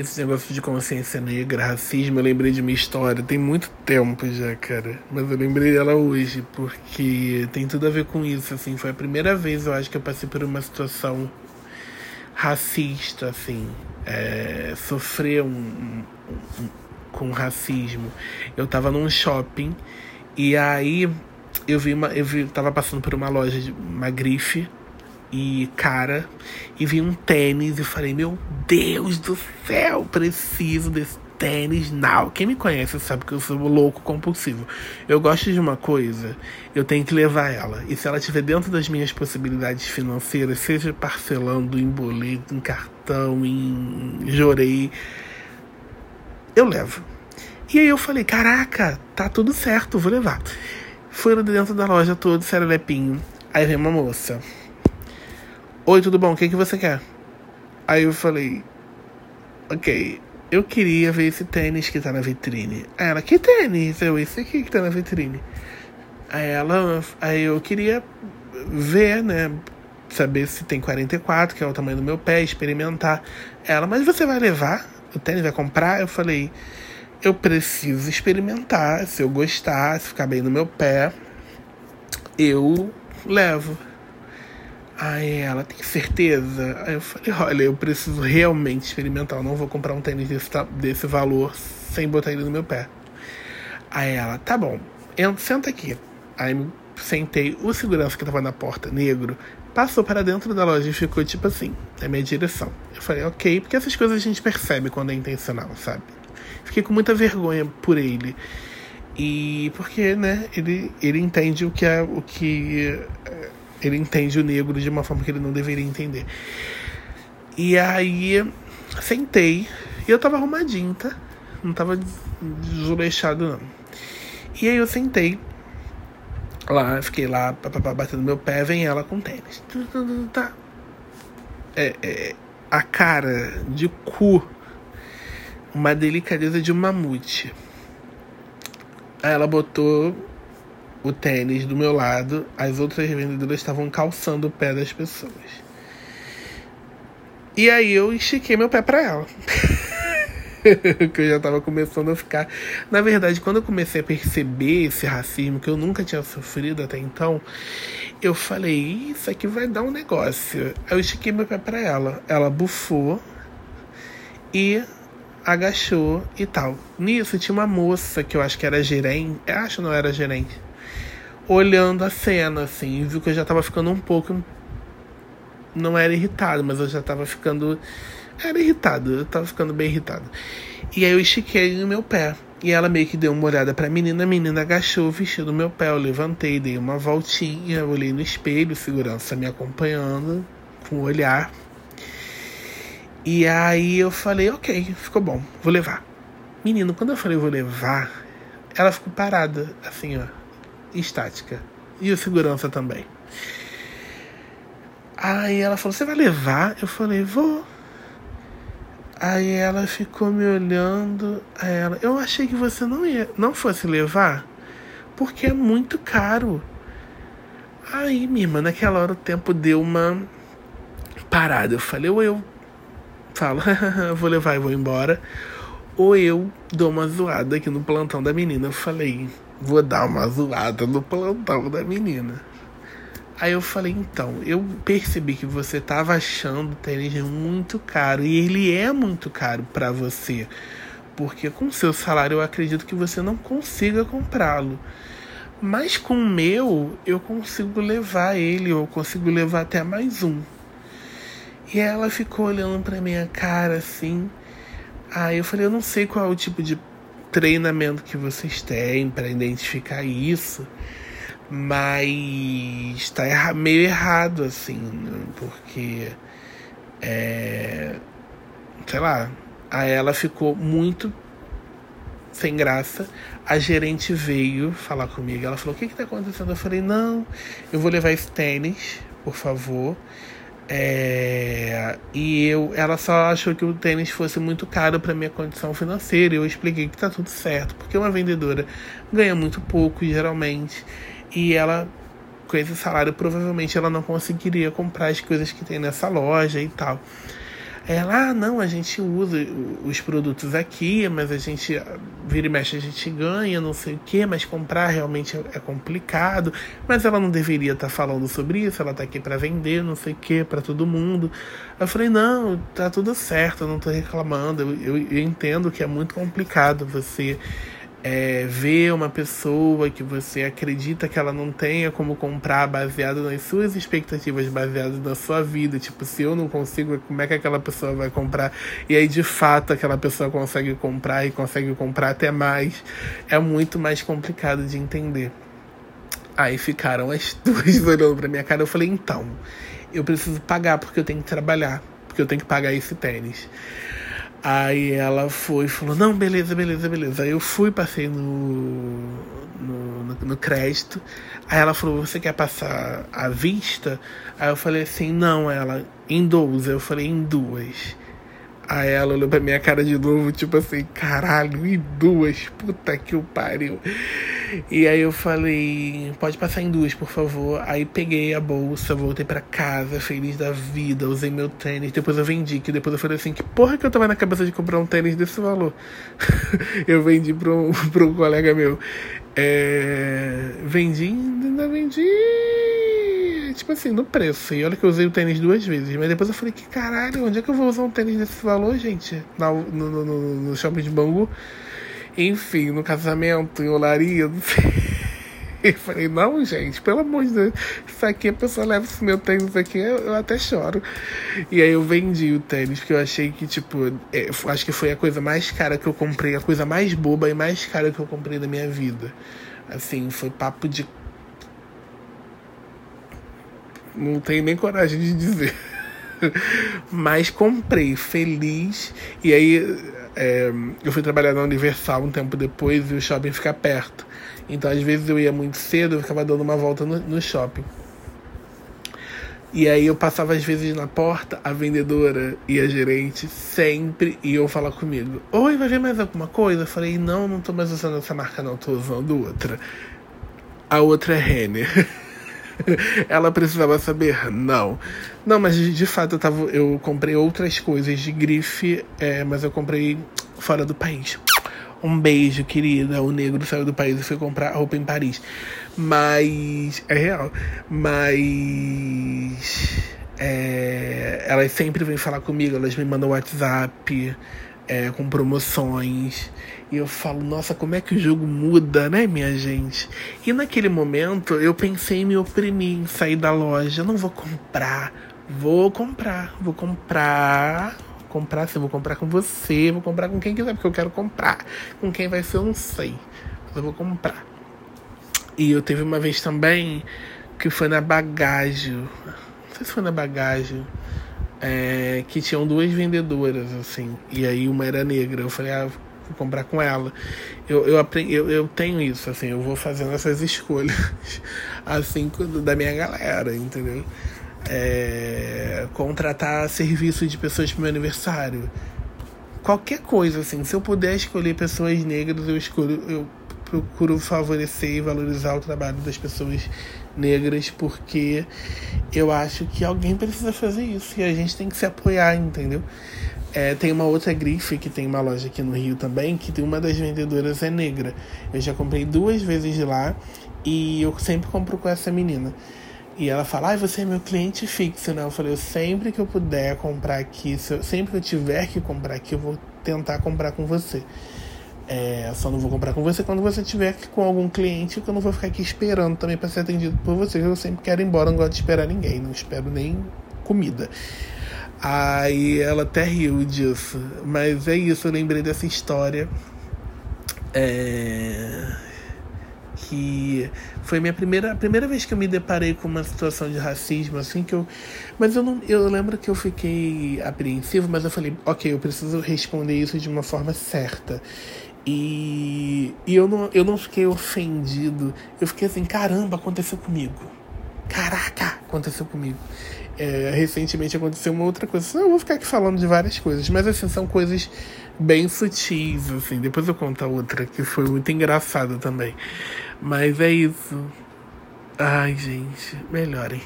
Esse negócio de consciência negra, racismo, eu lembrei de uma história, tem muito tempo já, cara. Mas eu lembrei dela hoje, porque tem tudo a ver com isso, assim. Foi a primeira vez, eu acho, que eu passei por uma situação racista, assim. É, sofrer um, um, um, com racismo. Eu tava num shopping e aí eu vi uma. Eu vi, tava passando por uma loja de uma grife e cara e vi um tênis e falei, meu Deus do céu, preciso desse tênis now. Quem me conhece sabe que eu sou louco compulsivo. Eu gosto de uma coisa, eu tenho que levar ela. E se ela estiver dentro das minhas possibilidades financeiras, seja parcelando em boleto, em cartão, em jorei, eu levo. E aí eu falei, caraca, tá tudo certo, vou levar. Fui dentro da loja todo, serelepinho. Aí vem uma moça. Oi, tudo bom? O que, que você quer? Aí eu falei, ok, eu queria ver esse tênis que tá na vitrine. Aí ela, que tênis? Eu, esse aqui que tá na vitrine. Aí ela, aí eu queria ver, né? Saber se tem 44, que é o tamanho do meu pé, experimentar. Ela, mas você vai levar? O tênis vai comprar? Eu falei, eu preciso experimentar. Se eu gostar, se ficar bem no meu pé, eu levo. Aí ela, tem certeza? Aí eu falei, olha, eu preciso realmente experimentar. Eu não vou comprar um tênis desse, desse valor sem botar ele no meu pé. Aí ela, tá bom, senta aqui. Aí me sentei, o segurança que tava na porta, negro, passou para dentro da loja e ficou tipo assim, na minha direção. Eu falei, ok, porque essas coisas a gente percebe quando é intencional, sabe? Fiquei com muita vergonha por ele. E porque, né, ele, ele entende o que é o que ele entende o negro de uma forma que ele não deveria entender. E aí sentei e eu tava arrumadinho, tá? Não tava desleixado, não. E aí eu sentei lá, fiquei lá batendo meu pé, vem ela com tênis. Tá. É, é, a cara de cu, uma delicadeza de um mamute. Aí ela botou o tênis do meu lado, as outras vendedoras estavam calçando o pé das pessoas. E aí eu estiquei meu pé para ela. que eu já tava começando a ficar. Na verdade, quando eu comecei a perceber esse racismo que eu nunca tinha sofrido até então, eu falei: Isso aqui vai dar um negócio. Eu estiquei meu pé para ela. Ela bufou e agachou e tal. Nisso tinha uma moça que eu acho que era gerente. Eu acho que não era gerente olhando a cena, assim, viu que eu já tava ficando um pouco. Não era irritado, mas eu já tava ficando. Era irritado, eu tava ficando bem irritado. E aí eu estiquei no meu pé. E ela meio que deu uma olhada pra menina, a menina agachou o vestido do meu pé. Eu levantei, dei uma voltinha, olhei no espelho, segurança me acompanhando com o olhar. E aí eu falei, ok, ficou bom, vou levar. Menino, quando eu falei vou levar, ela ficou parada, assim, ó estática. E o segurança também. Aí ela falou: Você vai levar? Eu falei: Vou. Aí ela ficou me olhando. Aí ela, eu achei que você não ia, não fosse levar, porque é muito caro. Aí, minha irmã, naquela hora o tempo deu uma parada. Eu falei: ou eu falo, vou levar e vou embora, ou eu dou uma zoada aqui no plantão da menina. Eu falei: vou dar uma zoada no plantão da menina. Aí eu falei, então, eu percebi que você estava achando o tênis muito caro e ele é muito caro para você, porque com seu salário eu acredito que você não consiga comprá-lo. Mas com o meu, eu consigo levar ele, eu consigo levar até mais um. E ela ficou olhando para minha cara assim. Aí eu falei, eu não sei qual é o tipo de treinamento que vocês têm para identificar isso, mas está erra meio errado, assim, né? porque, é, sei lá, a ela ficou muito sem graça. A gerente veio falar comigo. Ela falou: O que está acontecendo? Eu falei: Não, eu vou levar esse tênis, por favor. É, e eu, ela só achou que o tênis fosse muito caro para minha condição financeira. Eu expliquei que tá tudo certo, porque uma vendedora ganha muito pouco geralmente, e ela com esse salário provavelmente ela não conseguiria comprar as coisas que tem nessa loja e tal. Ela, ah, não, a gente usa os produtos aqui, mas a gente vira e mexe, a gente ganha, não sei o que, mas comprar realmente é complicado. Mas ela não deveria estar tá falando sobre isso, ela está aqui para vender, não sei o que, para todo mundo. Eu falei, não, tá tudo certo, eu não estou reclamando. Eu, eu, eu entendo que é muito complicado você é, ver uma pessoa que você acredita que ela não tenha como comprar baseado nas suas expectativas, baseado na sua vida. Tipo, se eu não consigo, como é que aquela pessoa vai comprar? E aí, de fato, aquela pessoa consegue comprar e consegue comprar até mais. É muito mais complicado de entender. Aí ficaram as duas olhando pra minha cara. Eu falei, então, eu preciso pagar porque eu tenho que trabalhar, porque eu tenho que pagar esse tênis. Aí ela foi e falou, não, beleza, beleza, beleza. Aí eu fui, passei no, no, no, no crédito. Aí ela falou, você quer passar à vista? Aí eu falei assim, não, ela, em 12. Eu falei, em duas. Aí ela olhou pra minha cara de novo, tipo assim, caralho, e duas, puta que o pariu. E aí eu falei, pode passar em duas, por favor. Aí peguei a bolsa, voltei para casa, feliz da vida, usei meu tênis, depois eu vendi, que depois eu falei assim, que porra que eu tava na cabeça de comprar um tênis desse valor. eu vendi pra um, pra um colega meu. É, vendi, ainda vendi tipo assim, no preço. E olha que eu usei o tênis duas vezes. Mas depois eu falei, que caralho, onde é que eu vou usar um tênis desse valor, gente? No, no, no, no shopping de Bangu. Enfim, no casamento, em olaria, não sei. Eu falei, não, gente, pelo amor de Deus, isso aqui a pessoa leva esse meu tênis aqui, eu, eu, até choro. E aí eu vendi o tênis, porque eu achei que, tipo, é, acho que foi a coisa mais cara que eu comprei, a coisa mais boba e mais cara que eu comprei da minha vida. Assim, foi papo de não tenho nem coragem de dizer. Mas comprei, feliz. E aí é, eu fui trabalhar na Universal um tempo depois e o shopping fica perto. Então às vezes eu ia muito cedo, eu ficava dando uma volta no, no shopping. E aí eu passava às vezes na porta, a vendedora e a gerente sempre iam falar comigo. Oi, vai ver mais alguma coisa? Eu falei, não, não tô mais usando essa marca não, tô usando outra. A outra é Renner. Ela precisava saber? Não. Não, mas de, fato eu, tava, eu comprei outras coisas de grife, é, mas eu comprei fora do país. Um beijo, querida. O negro saiu do país e foi comprar roupa em Paris. Mas. É real. Mas. É, elas sempre vêm falar comigo, elas me mandam WhatsApp é, com promoções. E eu falo, nossa, como é que o jogo muda, né, minha gente? E naquele momento eu pensei em me oprimir, em sair da loja. Não vou comprar, vou comprar, vou comprar. Comprar, sim, vou comprar com você, vou comprar com quem quiser, porque eu quero comprar. Com quem vai ser, eu não sei. Mas eu vou comprar. E eu teve uma vez também que foi na bagagem. Não sei se foi na bagagem é, que tinham duas vendedoras, assim, e aí uma era negra. Eu falei, ah, vou comprar com ela. Eu, eu, aprendi, eu, eu tenho isso, assim, eu vou fazendo essas escolhas, assim, da minha galera, entendeu? É, contratar serviço de pessoas para meu aniversário. Qualquer coisa, assim, se eu puder escolher pessoas negras, eu escolho, eu procuro favorecer e valorizar o trabalho das pessoas negras, porque eu acho que alguém precisa fazer isso e a gente tem que se apoiar, entendeu? É, tem uma outra grife que tem uma loja aqui no Rio também, que tem uma das vendedoras é negra. Eu já comprei duas vezes lá e eu sempre compro com essa menina. E ela fala, ah, você é meu cliente fixo, né? Eu falei, eu sempre que eu puder comprar aqui, sempre que eu tiver que comprar aqui, eu vou tentar comprar com você. É, só não vou comprar com você quando você tiver com algum cliente, que eu não vou ficar aqui esperando também para ser atendido por você. Eu sempre quero ir embora, não gosto de esperar ninguém, não espero nem comida. Aí ela até riu disso. Mas é isso, eu lembrei dessa história. É... Que foi minha primeira, a primeira vez que eu me deparei com uma situação de racismo, assim que eu. Mas eu não. Eu lembro que eu fiquei apreensivo, mas eu falei, ok, eu preciso responder isso de uma forma certa. E, e eu, não, eu não fiquei ofendido. Eu fiquei assim, caramba, aconteceu comigo. Caraca, aconteceu comigo. É, recentemente aconteceu uma outra coisa. Eu vou ficar aqui falando de várias coisas, mas assim, são coisas bem sutis, assim. Depois eu conto a outra, que foi muito engraçada também. Mas é isso. Ai, gente, melhorem.